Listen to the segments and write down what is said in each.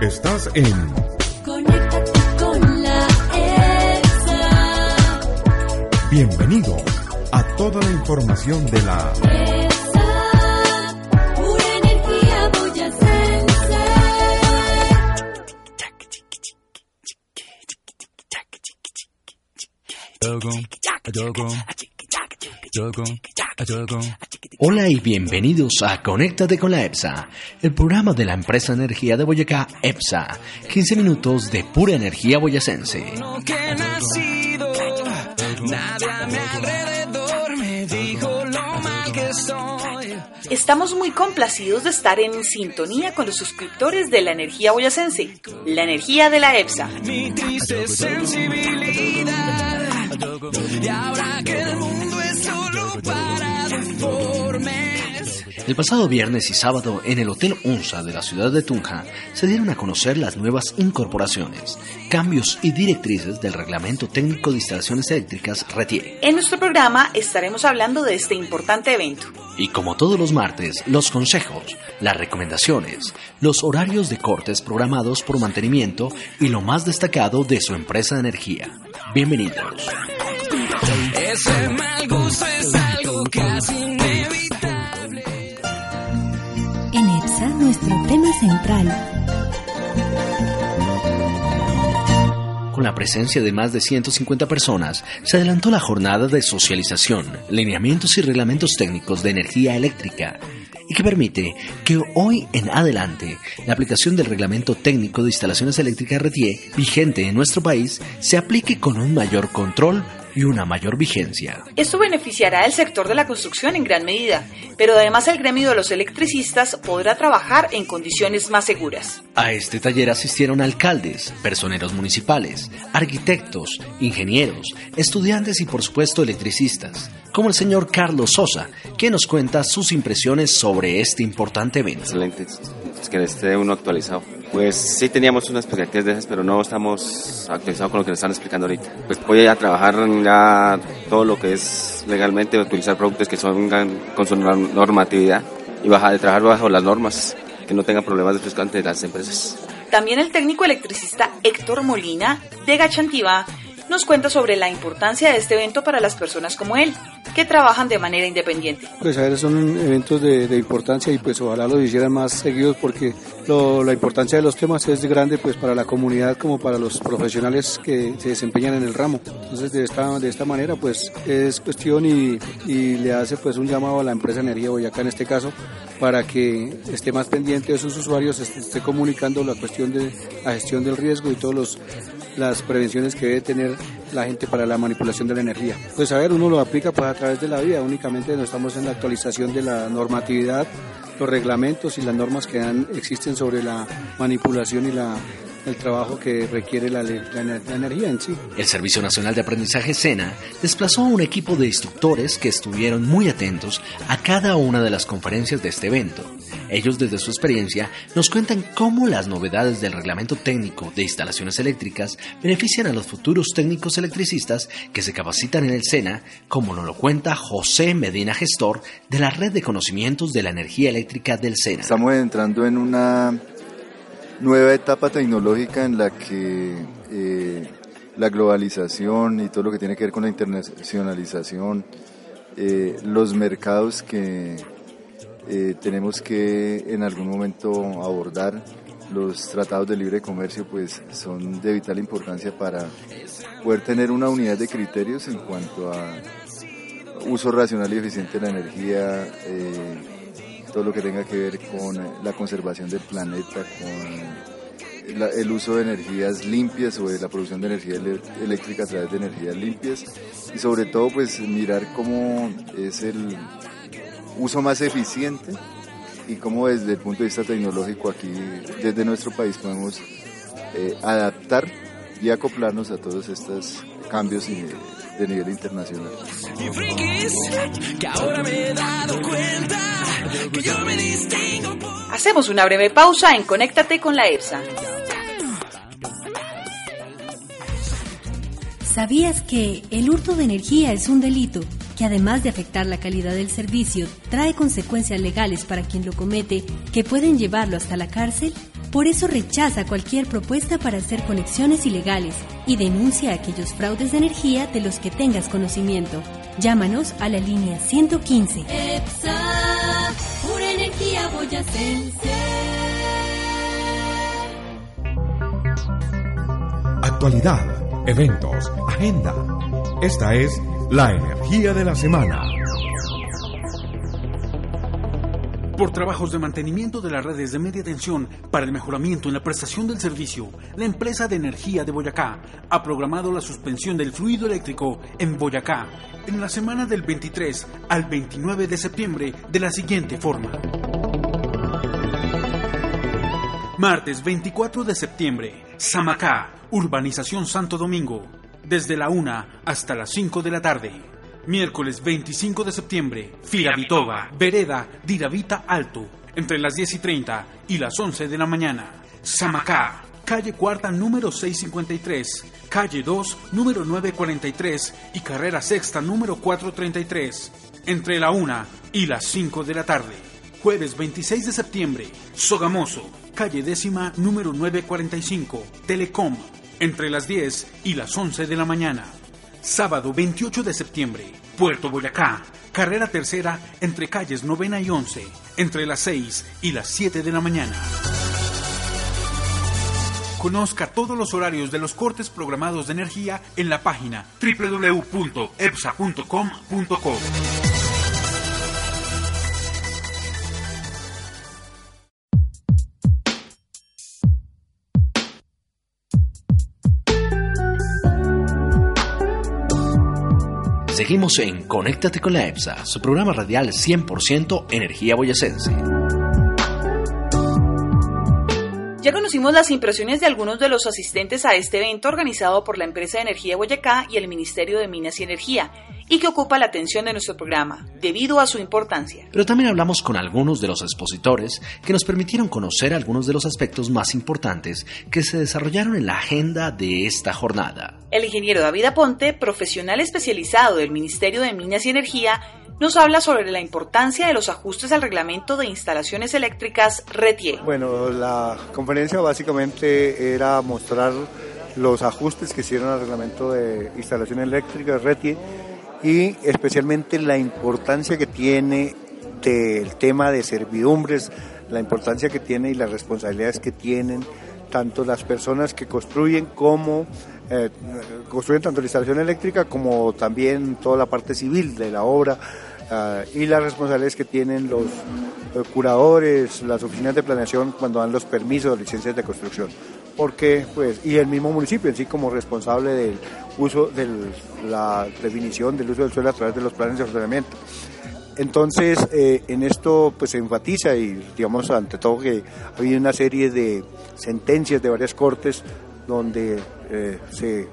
Estás en Conéctate con la EXA. Bienvenido a toda la información de la EXA, pura energía boyacense. Hola y bienvenidos a Conéctate con la EPSA, el programa de la empresa energía de Boyacá EPSA. 15 minutos de pura energía boyacense. Estamos muy complacidos de estar en sintonía con los suscriptores de la energía boyacense, la energía de la EPSA. Mi triste sensibilidad. Y ahora que el mundo El pasado viernes y sábado en el Hotel Unsa de la ciudad de Tunja se dieron a conocer las nuevas incorporaciones, cambios y directrices del Reglamento Técnico de Instalaciones Eléctricas RETIE. En nuestro programa estaremos hablando de este importante evento. Y como todos los martes, los consejos, las recomendaciones, los horarios de cortes programados por mantenimiento y lo más destacado de su empresa de energía. Bienvenidos. Ese mal gusto es algo casi inevitable. Nuestro tema central. Con la presencia de más de 150 personas, se adelantó la jornada de socialización, lineamientos y reglamentos técnicos de energía eléctrica, y que permite que hoy en adelante la aplicación del reglamento técnico de instalaciones eléctricas RTE vigente en nuestro país se aplique con un mayor control y una mayor vigencia. Esto beneficiará al sector de la construcción en gran medida, pero además el gremio de los electricistas podrá trabajar en condiciones más seguras. A este taller asistieron alcaldes, personeros municipales, arquitectos, ingenieros, estudiantes y por supuesto electricistas, como el señor Carlos Sosa, quien nos cuenta sus impresiones sobre este importante evento. Excelente, es que esté uno actualizado. Pues sí teníamos unas expectativas de esas, pero no estamos actualizados con lo que nos están explicando ahorita. Pues voy a trabajar ya todo lo que es legalmente, utilizar productos que son con su norm- normatividad y bajar de trabajar bajo las normas, que no tenga problemas después ante las empresas. También el técnico electricista Héctor Molina, de Gachantiva, nos cuenta sobre la importancia de este evento para las personas como él, que trabajan de manera independiente. Pues a ver, son eventos de, importancia y pues ojalá los hicieran más seguidos porque lo- la importancia de los temas es grande pues para la comunidad como para los profesionales que se desempeñan en el ramo. Entonces de esta, de esta manera pues es cuestión y, y le hace pues un llamado a la empresa Energía Boyacá en este caso para que esté más pendiente de sus usuarios, esté, esté comunicando la cuestión de la gestión del riesgo y todos los las prevenciones que debe tener la gente para la manipulación de la energía. Pues a ver, uno lo aplica pues a través de la vida, únicamente no estamos en la actualización de la normatividad, los reglamentos y las normas que dan, existen sobre la manipulación y la, el trabajo que requiere la, la la energía en sí. El Servicio Nacional de Aprendizaje SENA desplazó a un equipo de instructores que estuvieron muy atentos a cada una de las conferencias de este evento. Ellos desde su experiencia nos cuentan cómo las novedades del reglamento técnico de instalaciones eléctricas benefician a los futuros técnicos electricistas que se capacitan en el SENA, como nos lo cuenta José Medina Gestor de la Red de Conocimientos de la Energía Eléctrica del SENA. Estamos entrando en una nueva etapa tecnológica en la que eh, la globalización y todo lo que tiene que ver con la internacionalización, eh, los mercados que eh, tenemos que en algún momento abordar, los tratados de libre comercio pues son de vital importancia para poder tener una unidad de criterios en cuanto a uso racional y eficiente de la energía, todo lo que tenga que ver con eh, la conservación del planeta, con el uso de energías limpias o la producción de energía eléctrica a través de energías limpias y sobre todo pues mirar cómo es el uso más eficiente y cómo desde el punto de vista tecnológico aquí, desde nuestro país, podemos eh, adaptar y acoplarnos a todos estos cambios de nivel internacional. Y frikis, que ahora me he dado cuenta que yo me distingo por... Hacemos una breve pausa en Conéctate con la EPSA. ¿Sabías que el hurto de energía es un delito que además de afectar la calidad del servicio, trae consecuencias legales para quien lo comete que pueden llevarlo hasta la cárcel? Por eso rechaza cualquier propuesta para hacer conexiones ilegales y denuncia aquellos fraudes de energía de los que tengas conocimiento. Llámanos a la línea 115. Pura energía boyacense. Actualidad, eventos, agenda. Esta es la energía de la semana. Por trabajos de mantenimiento de las redes de media tensión para el mejoramiento en la prestación del servicio, la empresa de energía de Boyacá ha programado la suspensión del fluido eléctrico en Boyacá en la semana del 23 al 29 de septiembre de la siguiente forma. Martes 24 de septiembre, Samacá, Urbanización Santo Domingo, desde la 1 hasta las 5 de la tarde. Miércoles 25 de septiembre, Firavitoba, Vereda, Diravita Alto, entre las 10 y 30 y las 11 de la mañana. Samacá, calle cuarta número 653, calle 2 número 943 y carrera sexta número 433, entre la 1 y las 5 de la tarde. Jueves 26 de septiembre, Sogamoso, calle décima número 945, Telecom, entre las 10 y las 11 de la mañana. Sábado 28 de septiembre, Puerto Boyacá, carrera tercera entre calles novena y 11, entre las 6 y las 7 de la mañana. Conozca todos los horarios de los cortes programados de energía en la página www.epsa.com.co. Seguimos en Conéctate con la EPSA, su programa radial 100% energía boyacense. Ya conocimos las impresiones de algunos de los asistentes a este evento organizado por la empresa de energía Boyacá y el Ministerio de Minas y Energía, y que ocupa la atención de nuestro programa, debido a su importancia. Pero también hablamos con algunos de los expositores que nos permitieron conocer algunos de los aspectos más importantes que se desarrollaron en la agenda de esta jornada. El ingeniero David Aponte, profesional especializado del Ministerio de Minas y Energía, nos habla sobre la importancia de los ajustes al reglamento de instalaciones eléctricas RETIE. Bueno, la conferencia básicamente era mostrar los ajustes que hicieron al reglamento de instalaciones eléctricas RETIE y especialmente la importancia que tiene del tema de servidumbres, la importancia que tiene y las responsabilidades que tienen tanto las personas que construyen como eh, construyen tanto la instalación eléctrica como también toda la parte civil de la obra uh, y las responsabilidades que tienen los eh, curadores, las oficinas de planeación cuando dan los permisos o licencias de construcción. Porque, pues, y el mismo municipio en sí como responsable del uso de la definición del uso del suelo a través de los planes de ordenamiento. Entonces, eh, en esto pues se enfatiza y digamos ante todo que ha habido una serie de sentencias de varias cortes donde eh, se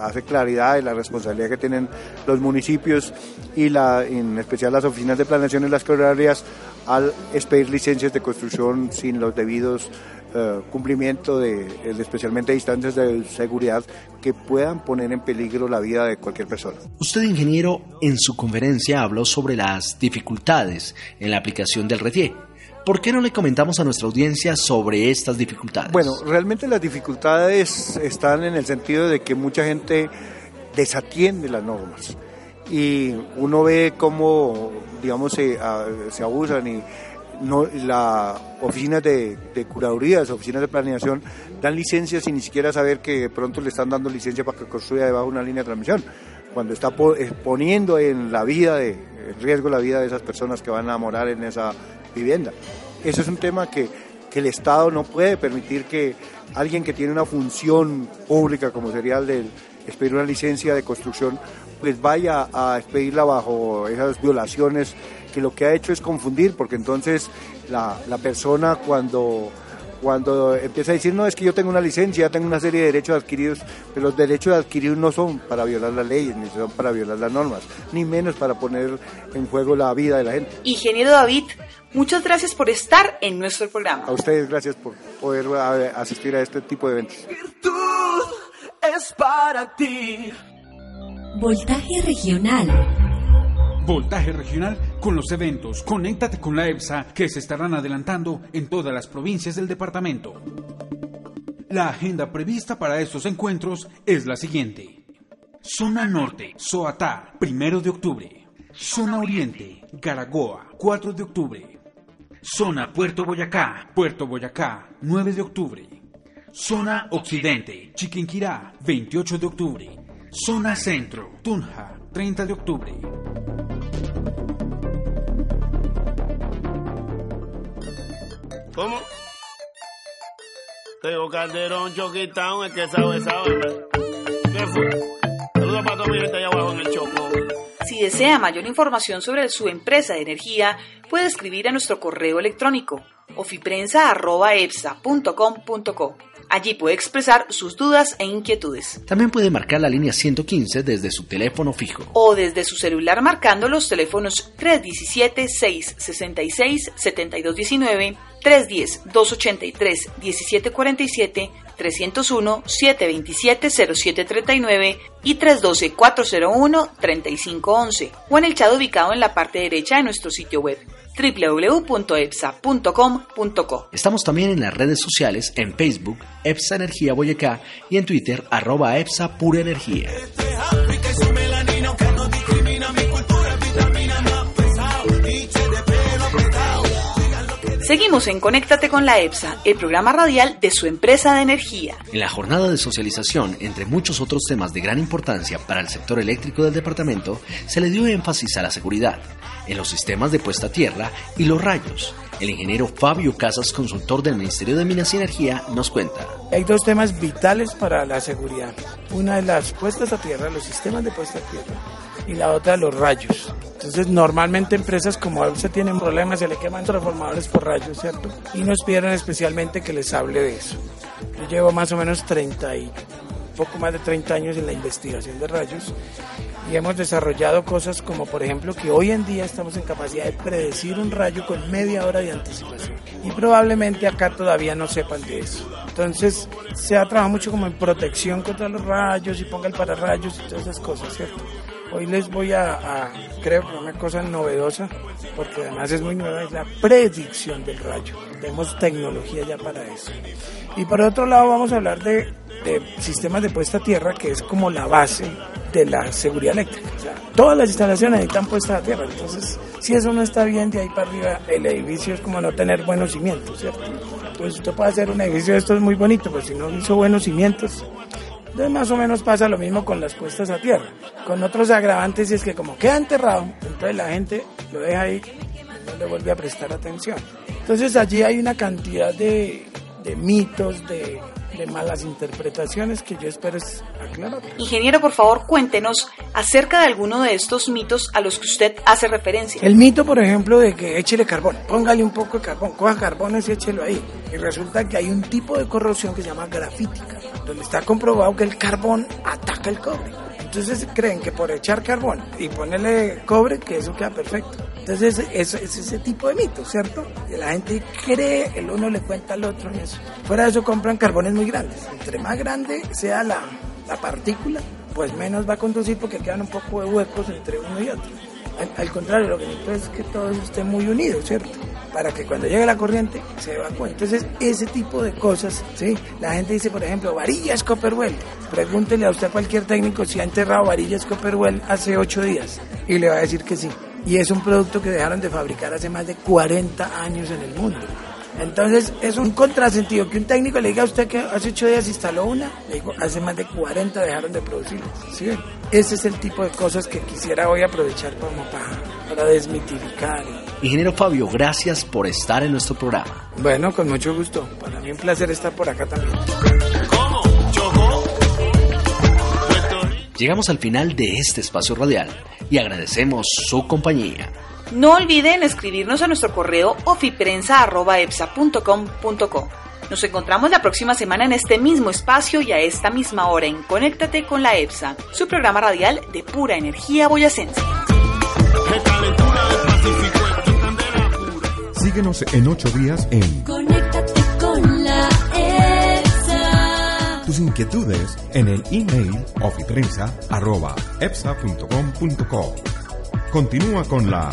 hace claridad de la responsabilidad que tienen los municipios y la, en especial las oficinas de planeación y las corredorías al expedir licencias de construcción sin los debidos eh, cumplimiento de, de especialmente distancias de seguridad que puedan poner en peligro la vida de cualquier persona. Usted, ingeniero, en su conferencia habló sobre las dificultades en la aplicación del RETIE. ¿Por qué no le comentamos a nuestra audiencia sobre estas dificultades? Bueno, realmente las dificultades están en el sentido de que mucha gente desatiende las normas y uno ve cómo, digamos, se, se abusan y no, las oficinas de, de, curadurías, oficinas de planeación, dan licencias sin ni siquiera saber que pronto le están dando licencia para que construya debajo de una línea de transmisión, cuando está poniendo en la vida, de, en riesgo la vida de esas personas que van a morar en esa vivienda. Eso es un tema que, que el Estado no puede permitir que alguien que tiene una función pública como sería el de expedir una licencia de construcción, pues vaya a expedirla bajo esas violaciones que lo que ha hecho es confundir, porque entonces la, la persona cuando cuando empieza a decir, no, es que yo tengo una licencia, tengo una serie de derechos adquiridos, pero los derechos adquiridos no son para violar las leyes, ni son para violar las normas, ni menos para poner en juego la vida de la gente. Ingeniero David, muchas gracias por estar en nuestro programa. A ustedes gracias por poder a- asistir a este tipo de eventos. es para ti. Voltaje regional. Voltaje regional con los eventos Conéctate con la EPSA que se estarán adelantando en todas las provincias del departamento. La agenda prevista para estos encuentros es la siguiente. Zona Norte, Soatá, primero de octubre. Zona Oriente, Garagoa, 4 de octubre. Zona Puerto Boyacá, Puerto Boyacá, 9 de octubre. Zona Occidente, Chiquinquirá, 28 de octubre. Zona Centro, Tunja, 30 de octubre. ¿Cómo? Tengo Calderón, Choquitown, el que sabe, sabe. ¿Qué fue? Saludos para toda mi gente allá abajo en el Choco. Si desea mayor información sobre su empresa de energía, puede escribir a nuestro correo electrónico ofiprensa.epsa.com.co. Allí puede expresar sus dudas e inquietudes. También puede marcar la línea 115 desde su teléfono fijo. O desde su celular marcando los teléfonos 317-666-7219, 310-283-1747, 301-727-0739 y 312-401-3511 o en el chat ubicado en la parte derecha de nuestro sitio web www.epsa.com.co. Estamos también en las redes sociales, en Facebook, EPSA Energía Boyacá y en Twitter, arroba EPSA Pura Energía. Seguimos en Conéctate con la EPSA, el programa radial de su empresa de energía. En la jornada de socialización, entre muchos otros temas de gran importancia para el sector eléctrico del departamento, se le dio énfasis a la seguridad, en los sistemas de puesta a tierra y los rayos. El ingeniero Fabio Casas, consultor del Ministerio de Minas y Energía, nos cuenta. Hay dos temas vitales para la seguridad. Una es las puestas a tierra, los sistemas de puesta a tierra, y la otra los rayos. Entonces, normalmente empresas como EPSA tienen problemas, se le queman transformadores por rayos, ¿cierto? Y nos pidieron especialmente que les hable de eso. Yo llevo más o menos 30 y poco más de 30 años en la investigación de rayos y hemos desarrollado cosas como por ejemplo que hoy en día estamos en capacidad de predecir un rayo con media hora de anticipación y probablemente acá todavía no sepan de eso. Entonces se ha trabajado mucho como en protección contra los rayos y ponga el pararrayos y todas esas cosas, ¿cierto? Hoy les voy a, a, creo una cosa novedosa, porque además es muy nueva, es la predicción del rayo. Tenemos tecnología ya para eso. Y por otro lado vamos a hablar de, de sistemas de puesta a tierra, que es como la base de la seguridad eléctrica. O sea, todas las instalaciones necesitan puesta a tierra, entonces si eso no está bien de ahí para arriba, el edificio es como no tener buenos cimientos, ¿cierto? Entonces usted puede hacer un edificio de estos muy bonito, pero si no hizo buenos cimientos, entonces más o menos pasa lo mismo con las puestas a tierra. Con otros agravantes y es que como queda enterrado, entonces la gente lo deja ahí y no le vuelve a prestar atención. Entonces allí hay una cantidad de, de mitos, de, de malas interpretaciones que yo espero es aclarar. Ingeniero, por favor, cuéntenos acerca de alguno de estos mitos a los que usted hace referencia. El mito, por ejemplo, de que échele carbón, póngale un poco de carbón, coja carbones y échelo ahí. Y resulta que hay un tipo de corrosión que se llama grafítica, donde está comprobado que el carbón ataca el cobre. Entonces creen que por echar carbón y ponerle cobre, que eso queda perfecto. Entonces es, es ese tipo de mito, ¿cierto? La gente cree, el uno le cuenta al otro y eso. Fuera de eso compran carbones muy grandes. Entre más grande sea la, la partícula, pues menos va a conducir porque quedan un poco de huecos entre uno y otro. Al, al, contrario, lo que necesito es que todos estén muy unidos, ¿cierto? Para que cuando llegue la corriente se evacúe. Entonces, ese tipo de cosas, ¿sí? La gente dice, por ejemplo, varillas Copperwell. Pregúntele a usted cualquier técnico si ha enterrado varillas Copperwell hace ocho días y le va a decir que sí. Y es un producto que dejaron de fabricar hace más de 40 años en el mundo. Entonces es un contrasentido que un técnico le diga a usted que hace ocho días instaló una, le digo, hace más de 40 dejaron de producirlas. ¿sí? Ese es el tipo de cosas que quisiera hoy aprovechar como para, para desmitificar. Ingeniero Fabio, gracias por estar en nuestro programa. Bueno, con mucho gusto. Para mí un placer estar por acá también. Llegamos al final de este espacio radial y agradecemos su compañía. No olviden escribirnos a nuestro correo ofiprensa.epsa.com.co. Nos encontramos la próxima semana en este mismo espacio y a esta misma hora en Conéctate con la EPSA, su programa radial de pura energía boyacense. Síguenos en ocho días en Conéctate con la EPSA. tus inquietudes en el email ofiprensa.epsa.com.co. Continúa con la